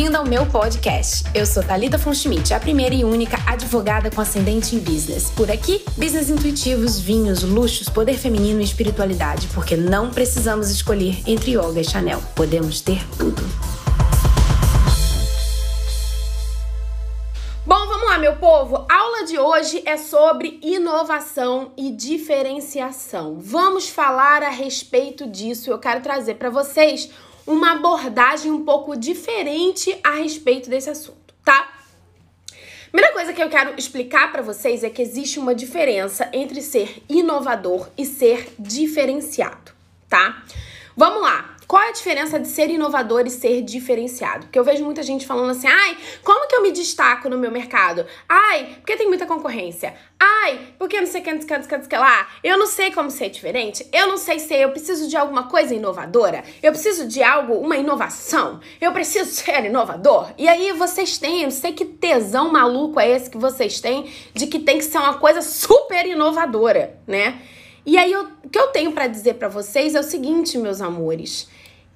Bem-vindo ao meu podcast. Eu sou Talita Fonschmidt, a primeira e única advogada com ascendente em business. Por aqui, business intuitivos, vinhos, luxos, poder feminino e espiritualidade, porque não precisamos escolher entre yoga e Chanel. Podemos ter tudo. Bom, vamos lá, meu povo. A aula de hoje é sobre inovação e diferenciação. Vamos falar a respeito disso. Eu quero trazer para vocês uma abordagem um pouco diferente a respeito desse assunto, tá? Primeira coisa que eu quero explicar para vocês é que existe uma diferença entre ser inovador e ser diferenciado, tá? Vamos lá. Qual é a diferença de ser inovador e ser diferenciado? Porque eu vejo muita gente falando assim: ai, como que eu me destaco no meu mercado? Ai, porque tem muita concorrência. Ai, porque não sei o que, não sei o que, lá. Eu não sei como ser diferente. Eu não sei ser, eu preciso de alguma coisa inovadora. Eu preciso de algo, uma inovação. Eu preciso ser inovador. E aí vocês têm, eu não sei que tesão maluco é esse que vocês têm de que tem que ser uma coisa super inovadora, né? E aí, eu, o que eu tenho para dizer para vocês é o seguinte, meus amores.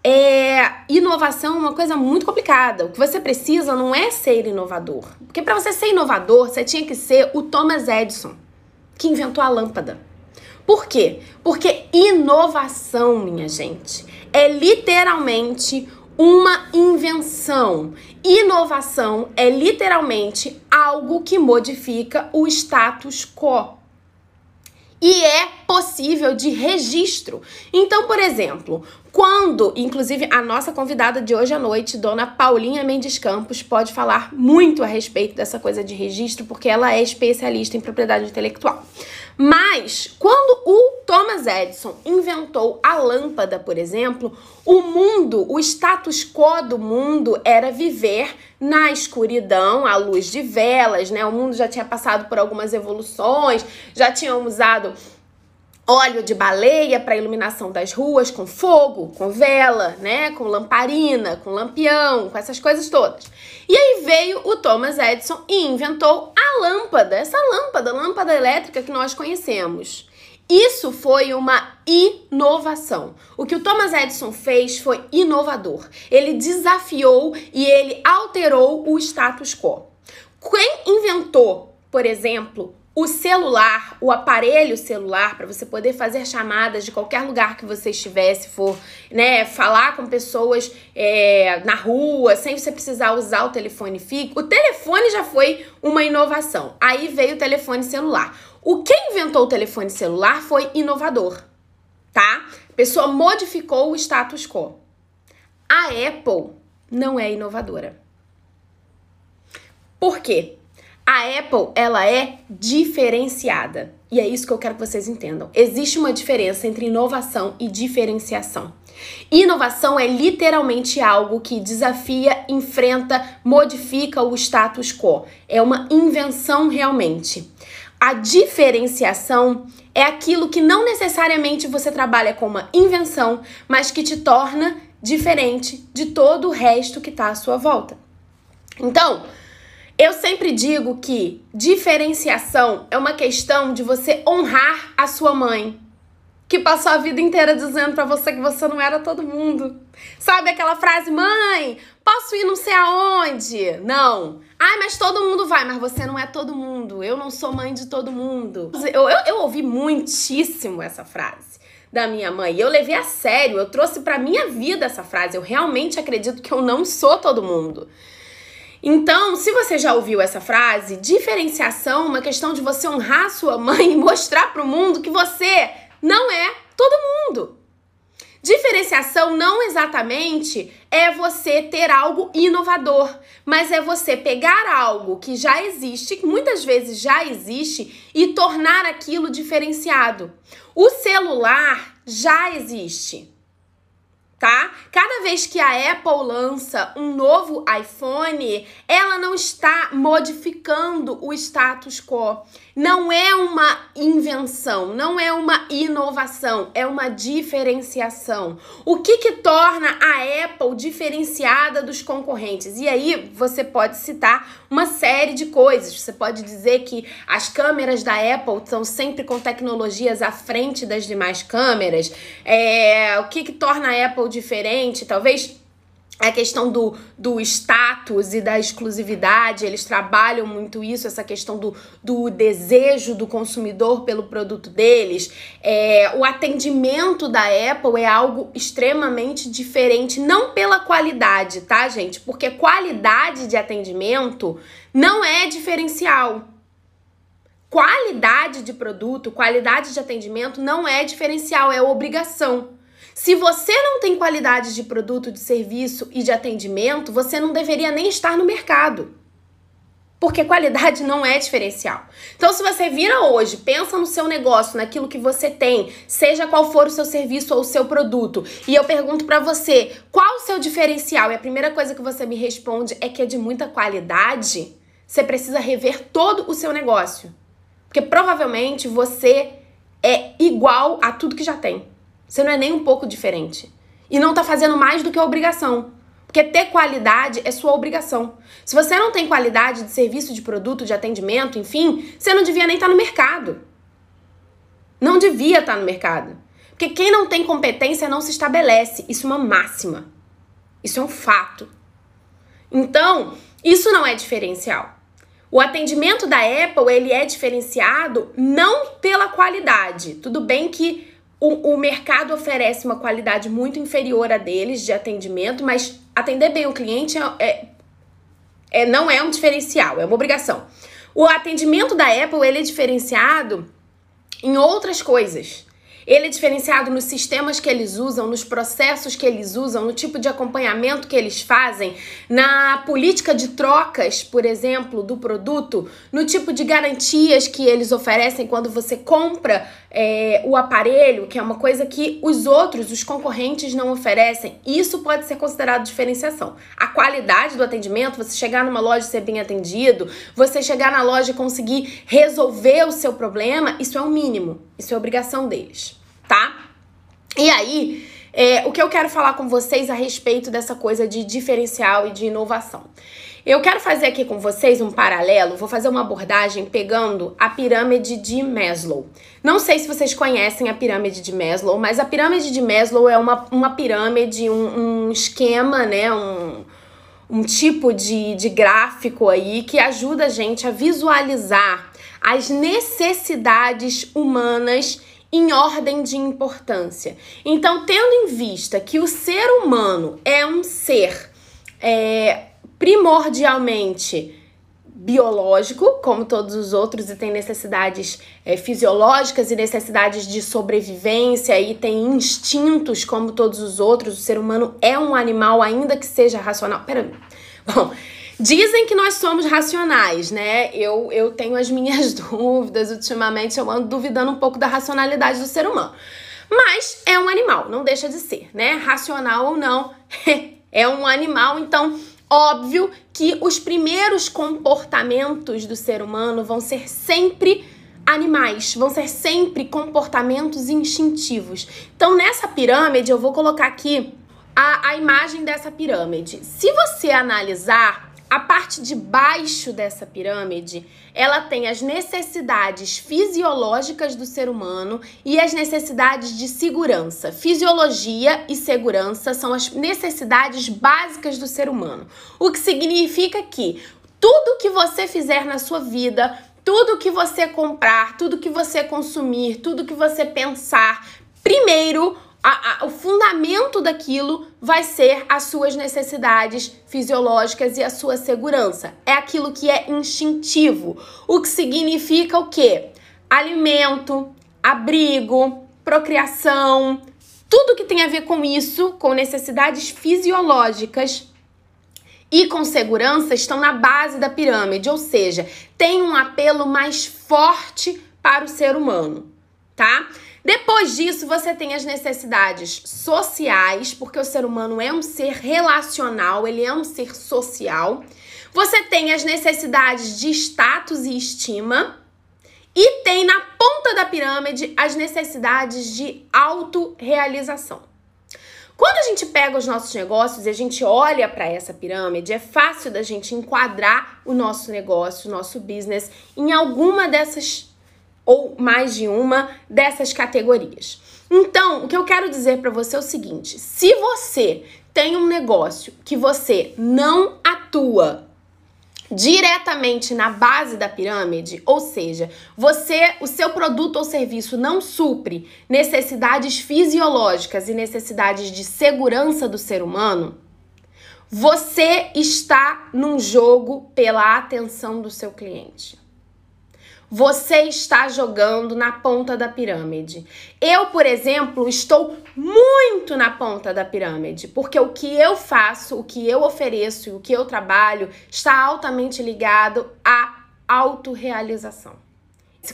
É, inovação é uma coisa muito complicada. O que você precisa não é ser inovador. Porque para você ser inovador, você tinha que ser o Thomas Edison, que inventou a lâmpada. Por quê? Porque inovação, minha gente, é literalmente uma invenção. Inovação é literalmente algo que modifica o status quo e é possível de registro. Então, por exemplo, quando, inclusive, a nossa convidada de hoje à noite, dona Paulinha Mendes Campos, pode falar muito a respeito dessa coisa de registro, porque ela é especialista em propriedade intelectual. Mas, quando o Thomas Edison inventou a lâmpada, por exemplo, o mundo, o status quo do mundo era viver na escuridão, à luz de velas, né? O mundo já tinha passado por algumas evoluções, já tinham usado óleo de baleia para iluminação das ruas com fogo, com vela, né, com lamparina, com lampião, com essas coisas todas. E aí veio o Thomas Edison e inventou a lâmpada, essa lâmpada, lâmpada elétrica que nós conhecemos. Isso foi uma inovação. O que o Thomas Edison fez foi inovador. Ele desafiou e ele alterou o status quo. Quem inventou, por exemplo, o celular, o aparelho celular, para você poder fazer chamadas de qualquer lugar que você estivesse, for, né, falar com pessoas é, na rua, sem você precisar usar o telefone fixo. O telefone já foi uma inovação. Aí veio o telefone celular. O que inventou o telefone celular foi inovador, tá? A pessoa modificou o status quo. A Apple não é inovadora. Por quê? A Apple, ela é diferenciada. E é isso que eu quero que vocês entendam. Existe uma diferença entre inovação e diferenciação. Inovação é literalmente algo que desafia, enfrenta, modifica o status quo. É uma invenção realmente. A diferenciação é aquilo que não necessariamente você trabalha com uma invenção, mas que te torna diferente de todo o resto que está à sua volta. Então, eu sempre digo que diferenciação é uma questão de você honrar a sua mãe, que passou a vida inteira dizendo para você que você não era todo mundo. Sabe aquela frase, mãe, posso ir não sei aonde? Não. Ai, mas todo mundo vai, mas você não é todo mundo. Eu não sou mãe de todo mundo. Eu, eu, eu ouvi muitíssimo essa frase da minha mãe. Eu levei a sério, eu trouxe para minha vida essa frase. Eu realmente acredito que eu não sou todo mundo. Então, se você já ouviu essa frase, diferenciação é uma questão de você honrar sua mãe e mostrar para o mundo que você não é todo mundo. Diferenciação não exatamente é você ter algo inovador, mas é você pegar algo que já existe, que muitas vezes já existe, e tornar aquilo diferenciado. O celular já existe tá? Cada vez que a Apple lança um novo iPhone, ela não está modificando o status quo. Não é uma invenção, não é uma inovação, é uma diferenciação. O que que torna a Apple diferenciada dos concorrentes? E aí você pode citar uma série de coisas. Você pode dizer que as câmeras da Apple são sempre com tecnologias à frente das demais câmeras. É, o que que torna a Apple diferente? Talvez a questão do, do status e da exclusividade, eles trabalham muito isso, essa questão do, do desejo do consumidor pelo produto deles. É, o atendimento da Apple é algo extremamente diferente, não pela qualidade, tá, gente? Porque qualidade de atendimento não é diferencial. Qualidade de produto, qualidade de atendimento não é diferencial, é obrigação. Se você não tem qualidade de produto, de serviço e de atendimento, você não deveria nem estar no mercado. Porque qualidade não é diferencial. Então, se você vira hoje, pensa no seu negócio, naquilo que você tem, seja qual for o seu serviço ou o seu produto, e eu pergunto para você, qual o seu diferencial? E a primeira coisa que você me responde é que é de muita qualidade, você precisa rever todo o seu negócio. Porque provavelmente você é igual a tudo que já tem. Você não é nem um pouco diferente. E não tá fazendo mais do que a obrigação. Porque ter qualidade é sua obrigação. Se você não tem qualidade de serviço, de produto, de atendimento, enfim, você não devia nem estar tá no mercado. Não devia estar tá no mercado. Porque quem não tem competência não se estabelece. Isso é uma máxima. Isso é um fato. Então, isso não é diferencial. O atendimento da Apple, ele é diferenciado não pela qualidade. Tudo bem que o, o mercado oferece uma qualidade muito inferior a deles de atendimento, mas atender bem o cliente é, é, é, não é um diferencial, é uma obrigação. O atendimento da Apple ele é diferenciado em outras coisas. Ele é diferenciado nos sistemas que eles usam, nos processos que eles usam, no tipo de acompanhamento que eles fazem, na política de trocas, por exemplo, do produto, no tipo de garantias que eles oferecem quando você compra é, o aparelho, que é uma coisa que os outros, os concorrentes, não oferecem. Isso pode ser considerado diferenciação. A qualidade do atendimento, você chegar numa loja e ser bem atendido, você chegar na loja e conseguir resolver o seu problema, isso é o mínimo. Isso é obrigação deles, tá? E aí, é, o que eu quero falar com vocês a respeito dessa coisa de diferencial e de inovação. Eu quero fazer aqui com vocês um paralelo, vou fazer uma abordagem pegando a pirâmide de Maslow. Não sei se vocês conhecem a pirâmide de Maslow, mas a pirâmide de Maslow é uma, uma pirâmide, um, um esquema, né? Um, um tipo de, de gráfico aí que ajuda a gente a visualizar as necessidades humanas em ordem de importância. Então, tendo em vista que o ser humano é um ser é, primordialmente biológico, como todos os outros, e tem necessidades é, fisiológicas e necessidades de sobrevivência, e tem instintos como todos os outros. O ser humano é um animal, ainda que seja racional. Pera, bom, Dizem que nós somos racionais, né? Eu, eu tenho as minhas dúvidas. Ultimamente eu ando duvidando um pouco da racionalidade do ser humano. Mas é um animal, não deixa de ser, né? Racional ou não, é um animal. Então, óbvio que os primeiros comportamentos do ser humano vão ser sempre animais, vão ser sempre comportamentos instintivos. Então, nessa pirâmide, eu vou colocar aqui a, a imagem dessa pirâmide. Se você analisar a parte de baixo dessa pirâmide, ela tem as necessidades fisiológicas do ser humano e as necessidades de segurança. Fisiologia e segurança são as necessidades básicas do ser humano. O que significa que tudo que você fizer na sua vida, tudo que você comprar, tudo que você consumir, tudo que você pensar, primeiro a, a, o fundamento daquilo vai ser as suas necessidades fisiológicas e a sua segurança. É aquilo que é instintivo. O que significa o quê? Alimento, abrigo, procriação, tudo que tem a ver com isso, com necessidades fisiológicas e com segurança estão na base da pirâmide, ou seja, tem um apelo mais forte para o ser humano, tá? Depois disso, você tem as necessidades sociais, porque o ser humano é um ser relacional, ele é um ser social. Você tem as necessidades de status e estima. E tem na ponta da pirâmide as necessidades de autorrealização. Quando a gente pega os nossos negócios e a gente olha para essa pirâmide, é fácil da gente enquadrar o nosso negócio, o nosso business em alguma dessas ou mais de uma dessas categorias. Então, o que eu quero dizer para você é o seguinte: se você tem um negócio que você não atua diretamente na base da pirâmide, ou seja, você, o seu produto ou serviço não supre necessidades fisiológicas e necessidades de segurança do ser humano, você está num jogo pela atenção do seu cliente você está jogando na ponta da pirâmide. Eu, por exemplo, estou muito na ponta da pirâmide, porque o que eu faço, o que eu ofereço e o que eu trabalho está altamente ligado à autorrealização.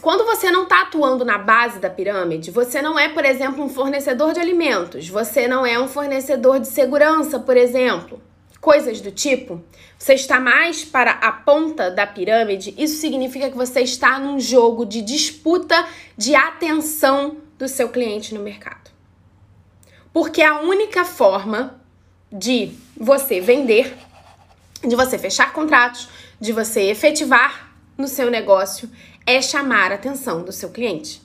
Quando você não está atuando na base da pirâmide, você não é, por exemplo, um fornecedor de alimentos, você não é um fornecedor de segurança, por exemplo coisas do tipo, você está mais para a ponta da pirâmide, isso significa que você está num jogo de disputa de atenção do seu cliente no mercado. Porque a única forma de você vender, de você fechar contratos, de você efetivar no seu negócio é chamar a atenção do seu cliente.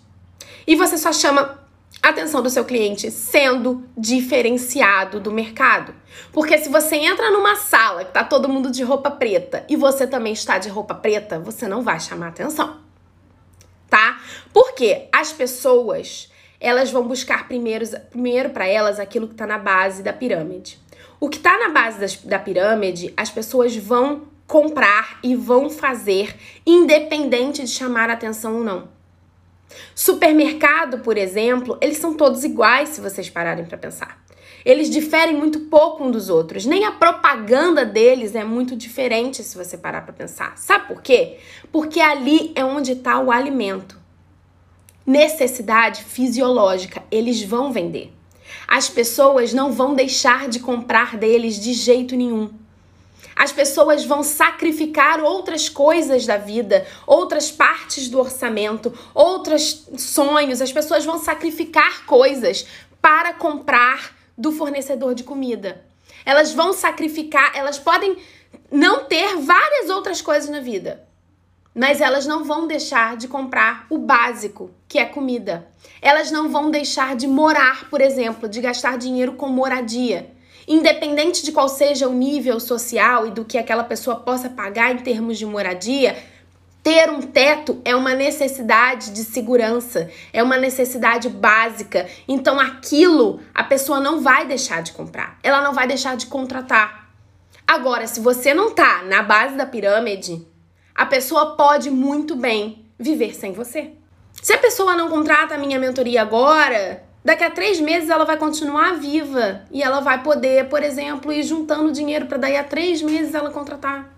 E você só chama atenção do seu cliente sendo diferenciado do mercado. Porque se você entra numa sala que tá todo mundo de roupa preta e você também está de roupa preta, você não vai chamar atenção. Tá? Porque as pessoas, elas vão buscar primeiro, primeiro para elas aquilo que está na base da pirâmide. O que está na base das, da pirâmide, as pessoas vão comprar e vão fazer, independente de chamar atenção ou não. Supermercado, por exemplo, eles são todos iguais se vocês pararem para pensar. Eles diferem muito pouco um dos outros. Nem a propaganda deles é muito diferente se você parar para pensar. Sabe por quê? Porque ali é onde está o alimento. Necessidade fisiológica, eles vão vender. As pessoas não vão deixar de comprar deles de jeito nenhum. As pessoas vão sacrificar outras coisas da vida, outras partes do orçamento, outros sonhos. As pessoas vão sacrificar coisas para comprar do fornecedor de comida. Elas vão sacrificar, elas podem não ter várias outras coisas na vida, mas elas não vão deixar de comprar o básico, que é comida. Elas não vão deixar de morar, por exemplo, de gastar dinheiro com moradia. Independente de qual seja o nível social e do que aquela pessoa possa pagar em termos de moradia, ter um teto é uma necessidade de segurança, é uma necessidade básica. Então aquilo a pessoa não vai deixar de comprar, ela não vai deixar de contratar. Agora, se você não tá na base da pirâmide, a pessoa pode muito bem viver sem você. Se a pessoa não contrata a minha mentoria agora, Daqui a três meses ela vai continuar viva e ela vai poder, por exemplo, ir juntando dinheiro para daí a três meses ela contratar.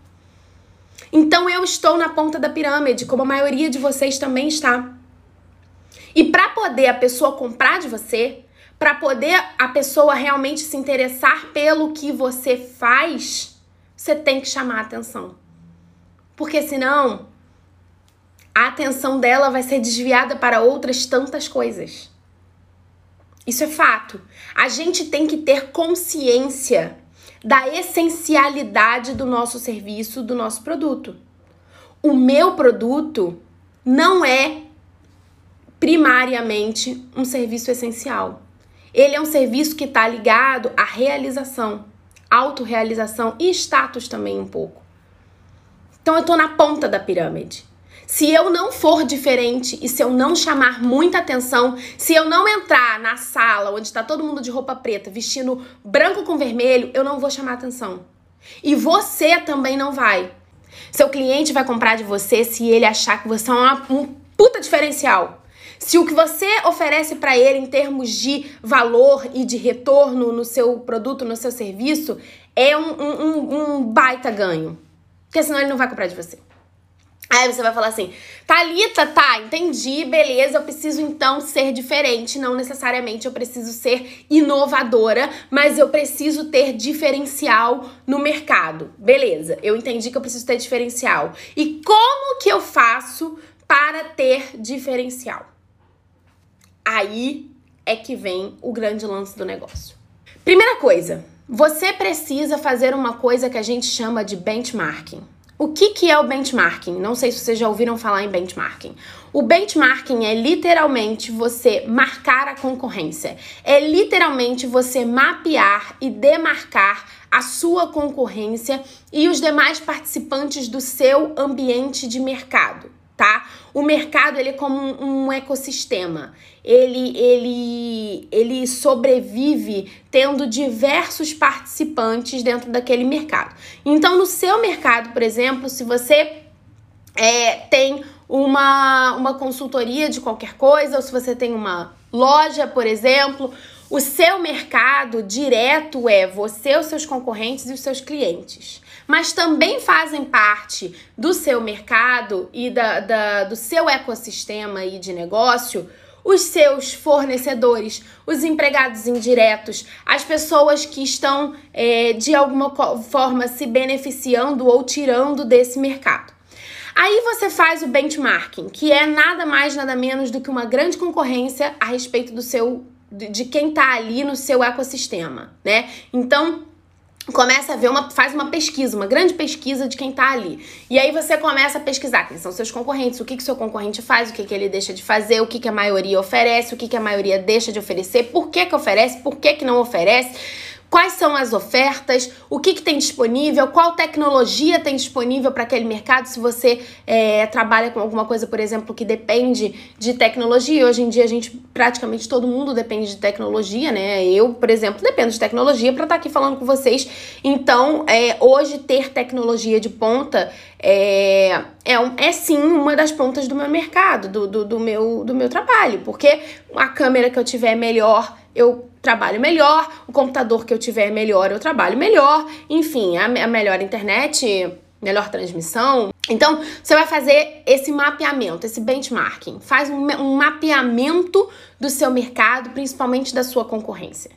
Então eu estou na ponta da pirâmide, como a maioria de vocês também está. E para poder a pessoa comprar de você, para poder a pessoa realmente se interessar pelo que você faz, você tem que chamar a atenção. Porque senão a atenção dela vai ser desviada para outras tantas coisas. Isso é fato. A gente tem que ter consciência da essencialidade do nosso serviço, do nosso produto. O meu produto não é primariamente um serviço essencial. Ele é um serviço que está ligado à realização, autorrealização e status também um pouco. Então eu estou na ponta da pirâmide. Se eu não for diferente e se eu não chamar muita atenção, se eu não entrar na sala onde está todo mundo de roupa preta, vestindo branco com vermelho, eu não vou chamar atenção. E você também não vai. Seu cliente vai comprar de você se ele achar que você é uma, um puta diferencial. Se o que você oferece para ele em termos de valor e de retorno no seu produto, no seu serviço, é um, um, um baita ganho. Porque senão ele não vai comprar de você. Aí você vai falar assim, Thalita, tá, entendi, beleza, eu preciso então ser diferente, não necessariamente eu preciso ser inovadora, mas eu preciso ter diferencial no mercado. Beleza, eu entendi que eu preciso ter diferencial. E como que eu faço para ter diferencial? Aí é que vem o grande lance do negócio. Primeira coisa, você precisa fazer uma coisa que a gente chama de benchmarking. O que, que é o benchmarking? Não sei se vocês já ouviram falar em benchmarking. O benchmarking é literalmente você marcar a concorrência. É literalmente você mapear e demarcar a sua concorrência e os demais participantes do seu ambiente de mercado tá? O mercado ele é como um, ecossistema. Ele, ele, ele sobrevive tendo diversos participantes dentro daquele mercado. Então, no seu mercado, por exemplo, se você é, tem uma, uma consultoria de qualquer coisa, ou se você tem uma loja, por exemplo, o seu mercado direto é você, os seus concorrentes e os seus clientes mas também fazem parte do seu mercado e da, da, do seu ecossistema e de negócio os seus fornecedores, os empregados indiretos, as pessoas que estão é, de alguma forma se beneficiando ou tirando desse mercado. Aí você faz o benchmarking, que é nada mais nada menos do que uma grande concorrência a respeito do seu de quem está ali no seu ecossistema, né? Então, começa a ver uma faz uma pesquisa, uma grande pesquisa de quem tá ali. E aí você começa a pesquisar quem são seus concorrentes, o que que seu concorrente faz, o que que ele deixa de fazer, o que que a maioria oferece, o que que a maioria deixa de oferecer, por que que oferece, por que que não oferece quais são as ofertas, o que, que tem disponível, qual tecnologia tem disponível para aquele mercado. Se você é, trabalha com alguma coisa, por exemplo, que depende de tecnologia, hoje em dia a gente praticamente todo mundo depende de tecnologia, né? Eu, por exemplo, dependo de tecnologia para estar tá aqui falando com vocês. Então, é, hoje ter tecnologia de ponta é, é, um, é sim uma das pontas do meu mercado, do, do, do, meu, do meu trabalho, porque a câmera que eu tiver melhor, eu trabalho melhor, o computador que eu tiver melhor, eu trabalho melhor, enfim, a, a melhor internet, melhor transmissão. Então, você vai fazer esse mapeamento, esse benchmarking. Faz um, um mapeamento do seu mercado, principalmente da sua concorrência.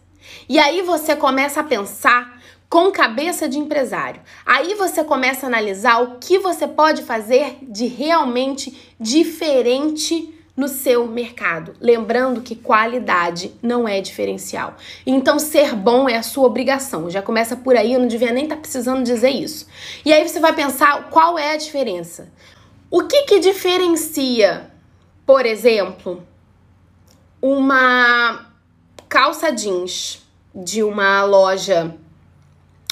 E aí você começa a pensar com cabeça de empresário. Aí você começa a analisar o que você pode fazer de realmente diferente no seu mercado. Lembrando que qualidade não é diferencial. Então, ser bom é a sua obrigação. Já começa por aí, eu não devia nem estar tá precisando dizer isso. E aí você vai pensar qual é a diferença. O que que diferencia, por exemplo, uma calça jeans de uma loja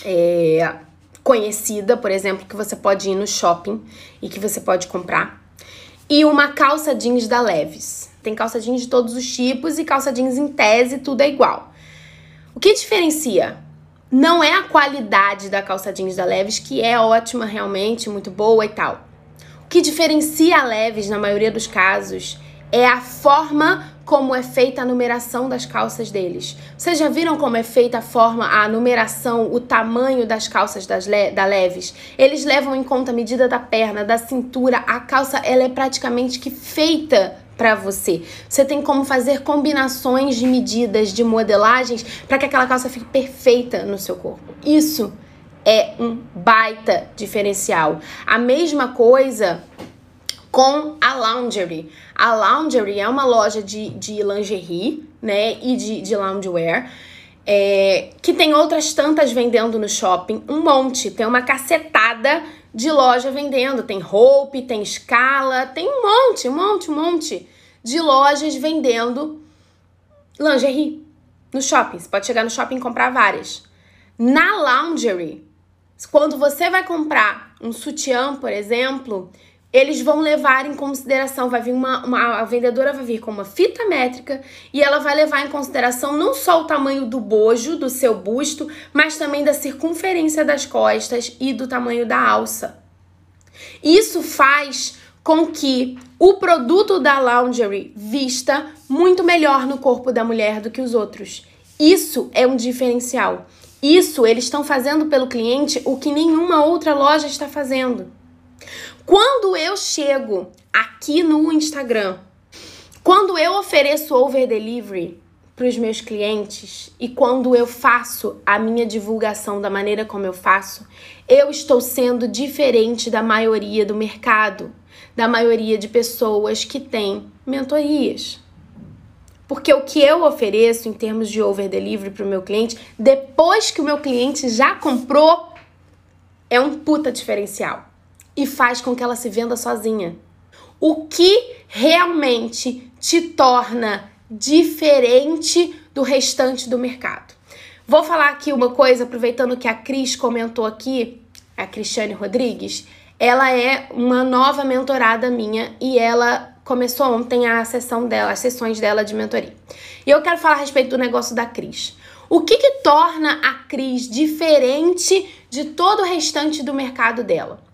é, conhecida, por exemplo, que você pode ir no shopping e que você pode comprar. E uma calça jeans da Leves. Tem calça jeans de todos os tipos e calça jeans em tese, tudo é igual. O que diferencia? Não é a qualidade da calça jeans da Leves, que é ótima realmente, muito boa e tal. O que diferencia a Leves, na maioria dos casos, é a forma como é feita a numeração das calças deles. Vocês já viram como é feita a forma, a numeração, o tamanho das calças das le da Leves? Eles levam em conta a medida da perna, da cintura. A calça ela é praticamente que feita para você. Você tem como fazer combinações de medidas, de modelagens para que aquela calça fique perfeita no seu corpo. Isso é um baita diferencial. A mesma coisa com a Laundry. A Laundry é uma loja de, de lingerie, né, e de, de loungewear, é, que tem outras tantas vendendo no shopping, um monte, tem uma cacetada de loja vendendo, tem Hope, tem Scala, tem um monte, um monte, um monte de lojas vendendo lingerie no shopping. Você pode chegar no shopping e comprar várias. Na Laundry, quando você vai comprar um sutiã, por exemplo, eles vão levar em consideração, vai vir uma, uma, a vendedora vai vir com uma fita métrica e ela vai levar em consideração não só o tamanho do bojo do seu busto, mas também da circunferência das costas e do tamanho da alça. Isso faz com que o produto da lingerie vista muito melhor no corpo da mulher do que os outros. Isso é um diferencial. Isso eles estão fazendo pelo cliente o que nenhuma outra loja está fazendo. Quando eu chego aqui no Instagram, quando eu ofereço over delivery para os meus clientes e quando eu faço a minha divulgação da maneira como eu faço, eu estou sendo diferente da maioria do mercado, da maioria de pessoas que têm mentorias. Porque o que eu ofereço em termos de over delivery para o meu cliente, depois que o meu cliente já comprou, é um puta diferencial. E faz com que ela se venda sozinha? O que realmente te torna diferente do restante do mercado? Vou falar aqui uma coisa, aproveitando que a Cris comentou aqui, a Cristiane Rodrigues. Ela é uma nova mentorada minha e ela começou ontem a sessão dela, as sessões dela de mentoria. E eu quero falar a respeito do negócio da Cris. O que, que torna a Cris diferente de todo o restante do mercado dela?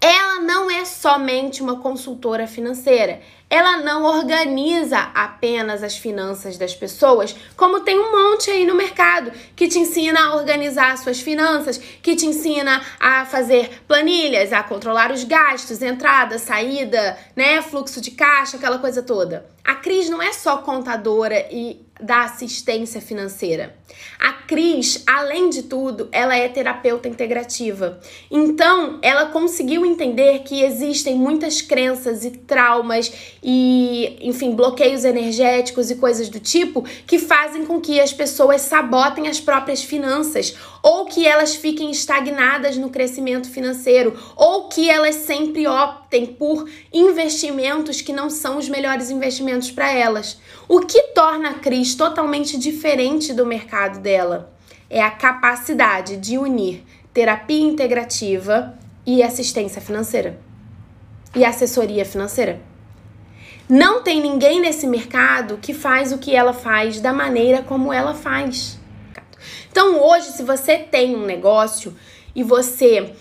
Ela não é somente uma consultora financeira, ela não organiza apenas as finanças das pessoas, como tem um monte aí no mercado que te ensina a organizar suas finanças, que te ensina a fazer planilhas, a controlar os gastos, entrada, saída, né, fluxo de caixa, aquela coisa toda. A Cris não é só contadora e da assistência financeira. A Cris, além de tudo, ela é terapeuta integrativa. Então, ela conseguiu entender que existem muitas crenças e traumas e, enfim, bloqueios energéticos e coisas do tipo que fazem com que as pessoas sabotem as próprias finanças ou que elas fiquem estagnadas no crescimento financeiro ou que elas sempre optem por investimentos que não são os melhores investimentos para elas. O que torna a Cris totalmente diferente do mercado dela é a capacidade de unir terapia integrativa e assistência financeira e assessoria financeira. Não tem ninguém nesse mercado que faz o que ela faz da maneira como ela faz. Então, hoje, se você tem um negócio e você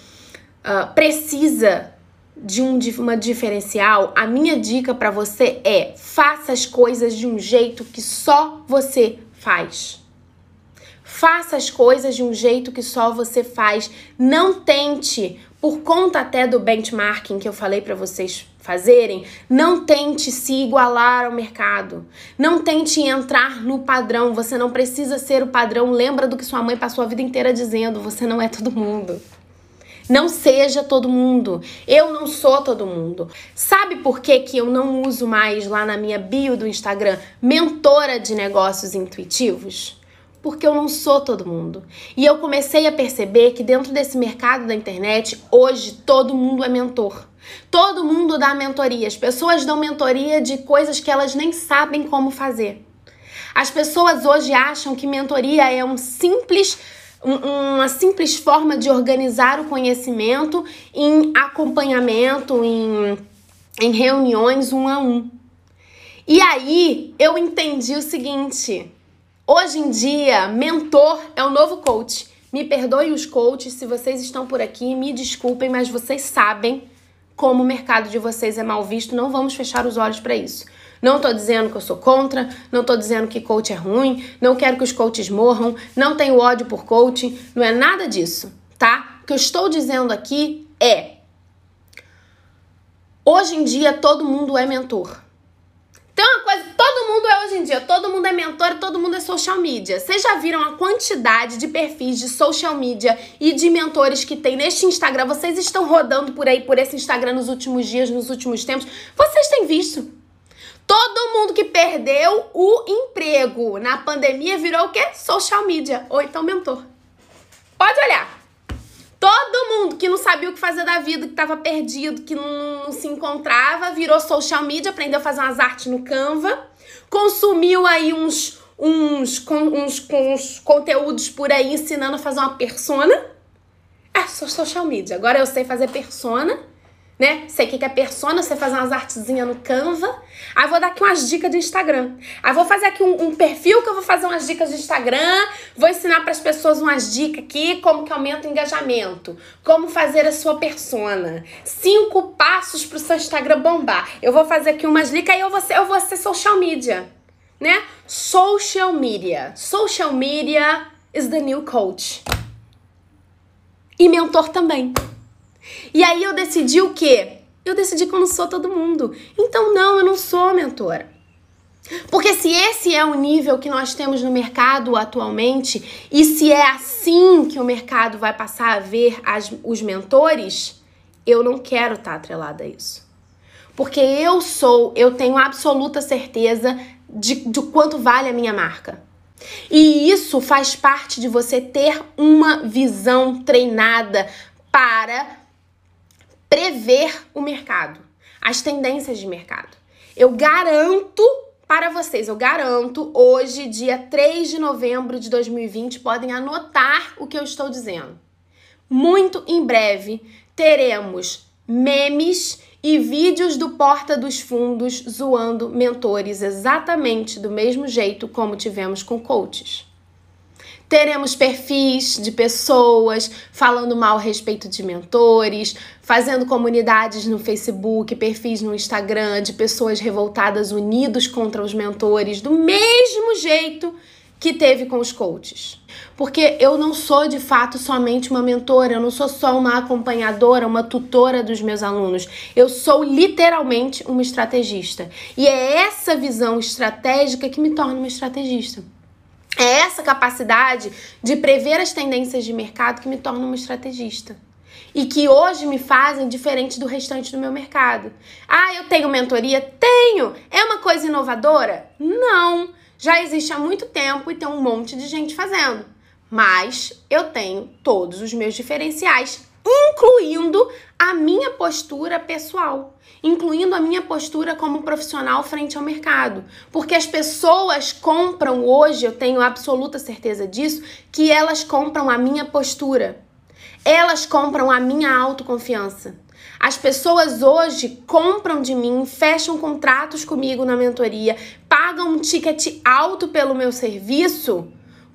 uh, precisa de um de uma diferencial, a minha dica para você é: faça as coisas de um jeito que só você faz. Faça as coisas de um jeito que só você faz. Não tente, por conta até do benchmarking que eu falei para vocês fazerem, não tente se igualar ao mercado. Não tente entrar no padrão. Você não precisa ser o padrão. Lembra do que sua mãe passou a vida inteira dizendo: você não é todo mundo. Não seja todo mundo. Eu não sou todo mundo. Sabe por que, que eu não uso mais lá na minha bio do Instagram mentora de negócios intuitivos? Porque eu não sou todo mundo. E eu comecei a perceber que dentro desse mercado da internet, hoje todo mundo é mentor. Todo mundo dá mentoria. As pessoas dão mentoria de coisas que elas nem sabem como fazer. As pessoas hoje acham que mentoria é um simples uma simples forma de organizar o conhecimento em acompanhamento, em, em reuniões um a um. E aí eu entendi o seguinte: hoje em dia, mentor é o novo coach. Me perdoem os coaches se vocês estão por aqui, me desculpem, mas vocês sabem como o mercado de vocês é mal visto, não vamos fechar os olhos para isso. Não estou dizendo que eu sou contra, não estou dizendo que coach é ruim, não quero que os coaches morram, não tenho ódio por coaching, não é nada disso, tá? O que eu estou dizendo aqui é: hoje em dia todo mundo é mentor. Tem uma coisa, todo mundo é hoje em dia, todo mundo é mentor, todo mundo é social media. Vocês já viram a quantidade de perfis de social media e de mentores que tem neste Instagram? Vocês estão rodando por aí, por esse Instagram nos últimos dias, nos últimos tempos. Vocês têm visto? Todo mundo que perdeu o emprego na pandemia virou o quê? Social media, ou então mentor. Pode olhar. Todo mundo que não sabia o que fazer da vida, que estava perdido, que não, não, se encontrava, virou social media, aprendeu a fazer umas artes no Canva, consumiu aí uns, uns, uns, uns conteúdos por aí ensinando a fazer uma persona. É, sou social media. Agora eu sei fazer persona né? Sei o que é persona, você fazer umas artezinhas no Canva. Aí vou dar aqui umas dicas de Instagram. Aí vou fazer aqui um, um, perfil que eu vou fazer umas dicas de Instagram. Vou ensinar para as pessoas umas dicas aqui, como que aumenta o engajamento, como fazer a sua persona, cinco passos para o seu Instagram bombar. Eu vou fazer aqui umas dicas e eu vou ser, eu vou ser social media, né? Social media. Social media is the new coach. E mentor também. E aí eu decidi o quê? Eu decidi que eu não sou todo mundo. Então, não, eu não sou mentora. Porque se esse é o nível que nós temos no mercado atualmente, e se é assim que o mercado vai passar a ver as, os mentores, eu não quero estar atrelada a isso. Porque eu sou, eu tenho absoluta certeza de, de quanto vale a minha marca. E isso faz parte de você ter uma visão treinada para prever o mercado, as tendências de mercado. Eu garanto para vocês, eu garanto, hoje, dia 3 de novembro de 2020, podem anotar o que eu estou dizendo. Muito em breve teremos memes e vídeos do Porta dos Fundos zoando mentores exatamente do mesmo jeito como tivemos com coaches. Teremos perfis de pessoas falando mal a respeito de mentores, fazendo comunidades no Facebook, perfis no Instagram de pessoas revoltadas unidos contra os mentores, do mesmo jeito que teve com os coaches. Porque eu não sou de fato somente uma mentora, eu não sou só uma acompanhadora, uma tutora dos meus alunos. Eu sou literalmente uma estrategista. E é essa visão estratégica que me torna uma estrategista. É essa capacidade de prever as tendências de mercado que me torna uma estrategista. E que hoje me fazem diferente do restante do meu mercado. Ah, eu tenho mentoria? Tenho! É uma coisa inovadora? Não! já existe há muito tempo e tem um monte de gente fazendo. Mas eu tenho todos os meus diferenciais, incluindo a minha postura pessoal, incluindo a minha postura como profissional frente ao mercado. Porque as pessoas compram hoje, eu tenho absoluta certeza disso, que elas compram a minha postura. Elas compram a minha autoconfiança. As pessoas hoje compram de mim, fecham contratos comigo na mentoria, pagam um ticket alto pelo meu serviço,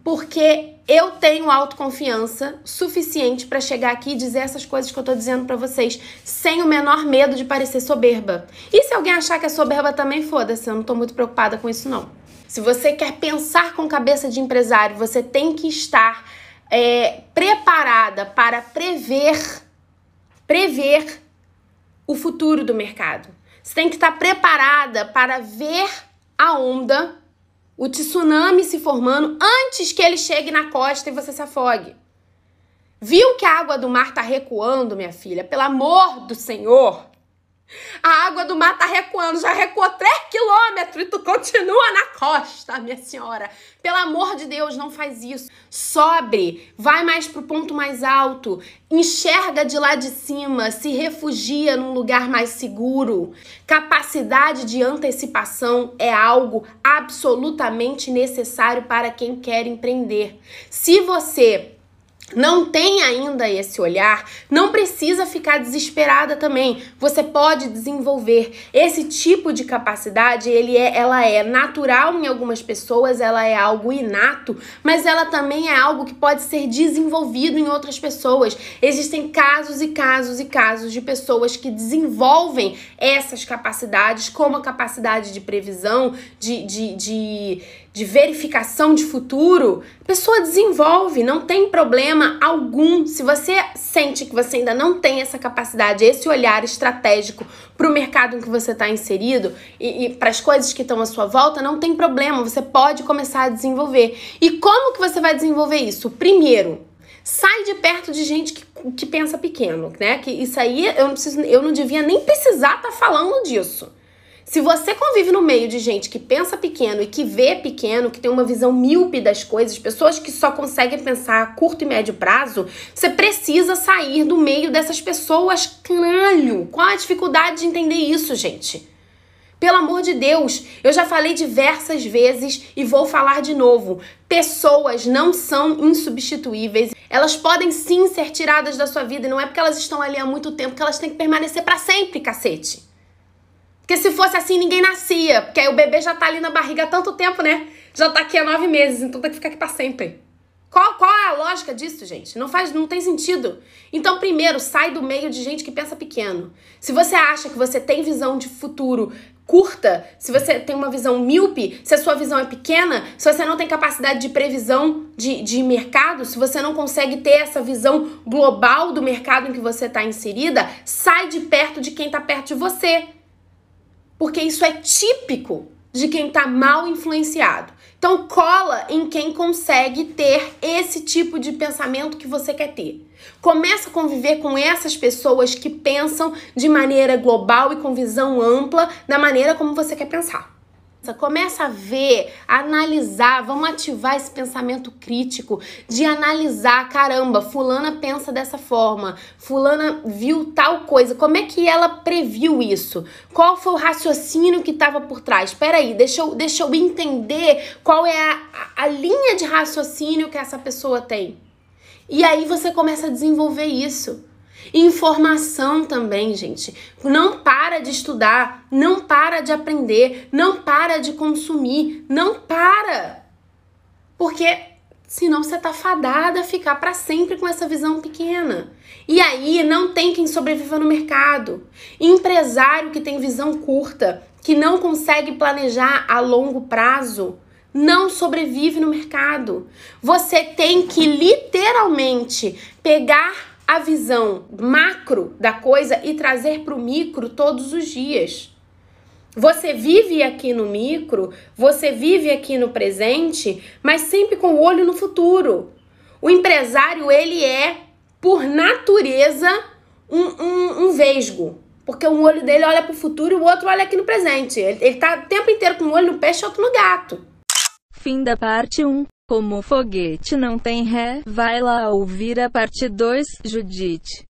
porque eu tenho autoconfiança suficiente para chegar aqui e dizer essas coisas que eu tô dizendo para vocês, sem o menor medo de parecer soberba. E se alguém achar que é soberba também, foda-se, eu não tô muito preocupada com isso não. Se você quer pensar com cabeça de empresário, você tem que estar é, preparada para prever, prever o futuro do mercado. Você tem que estar preparada para ver a onda, o tsunami se formando antes que ele chegue na costa e você se afogue. Viu que a água do mar está recuando, minha filha? Pelo amor do Senhor, a água do mar tá recuando, já recuou 3 quilômetros e tu continua na costa, minha senhora. Pelo amor de Deus, não faz isso. Sobre, vai mais pro ponto mais alto, enxerga de lá de cima, se refugia num lugar mais seguro. Capacidade de antecipação é algo absolutamente necessário para quem quer empreender. Se você não tem ainda esse olhar, não precisa ficar desesperada também. Você pode desenvolver esse tipo de capacidade, ele é, ela é natural em algumas pessoas, ela é algo inato, mas ela também é algo que pode ser desenvolvido em outras pessoas. Existem casos e casos e casos de pessoas que desenvolvem essas capacidades, como a capacidade de previsão, de, de, de de verificação de futuro, a pessoa desenvolve, não tem problema algum. Se você sente que você ainda não tem essa capacidade, esse olhar estratégico para o mercado em que você está inserido e, e para as coisas que estão à sua volta, não tem problema, você pode começar a desenvolver. E como que você vai desenvolver isso? Primeiro, sai de perto de gente que, que pensa pequeno, né? Que isso aí eu não, preciso, eu não devia nem precisar estar tá falando disso. Se você convive no meio de gente que pensa pequeno e que vê pequeno, que tem uma visão míope das coisas, pessoas que só conseguem pensar a curto e médio prazo, você precisa sair do meio dessas pessoas, caralho. Qual a dificuldade de entender isso, gente? Pelo amor de Deus, eu já falei diversas vezes e vou falar de novo. Pessoas não são insubstituíveis. Elas podem sim ser tiradas da sua vida e não é porque elas estão ali há muito tempo que elas têm que permanecer para sempre, cacete. Porque se fosse assim, ninguém nascia. Porque aí o bebê já tá ali na barriga há tanto tempo, né? Já tá aqui há nove meses, então tem que ficar aqui pra sempre. Qual, qual é a lógica disso, gente? Não faz, não tem sentido. Então, primeiro, sai do meio de gente que pensa pequeno. Se você acha que você tem visão de futuro curta, se você tem uma visão míope, se a sua visão é pequena, se você não tem capacidade de previsão de, de mercado, se você não consegue ter essa visão global do mercado em que você está inserida, sai de perto de quem está perto de você porque isso é típico de quem está mal influenciado. Então cola em quem consegue ter esse tipo de pensamento que você quer ter. Começa a conviver com essas pessoas que pensam de maneira global e com visão ampla da maneira como você quer pensar. Começa a ver, a analisar, vamos ativar esse pensamento crítico de analisar, caramba, fulana pensa dessa forma, fulana viu tal coisa, como é que ela previu isso? Qual foi o raciocínio que estava por trás? Espera aí, deixa eu, deixa eu entender qual é a, a, a linha de raciocínio que essa pessoa tem. E aí você começa a desenvolver isso. Informação também, gente. Não para de estudar, não para de aprender, não para de consumir, não para. Porque senão você tá fadada a ficar para sempre com essa visão pequena. E aí não tem quem sobreviva no mercado. Empresário que tem visão curta, que não consegue planejar a longo prazo, não sobrevive no mercado. Você tem que literalmente pegar a visão macro da coisa e trazer para o micro todos os dias. Você vive aqui no micro, você vive aqui no presente, mas sempre com o olho no futuro. O empresário, ele é, por natureza, um, um, um vesgo. Porque um olho dele olha para o futuro e o outro olha aqui no presente. Ele, ele tá o tempo inteiro com um olho no peixe e outro no gato. Fim da parte 1. Como foguete não tem ré, vai lá ouvir a parte 2, Judite.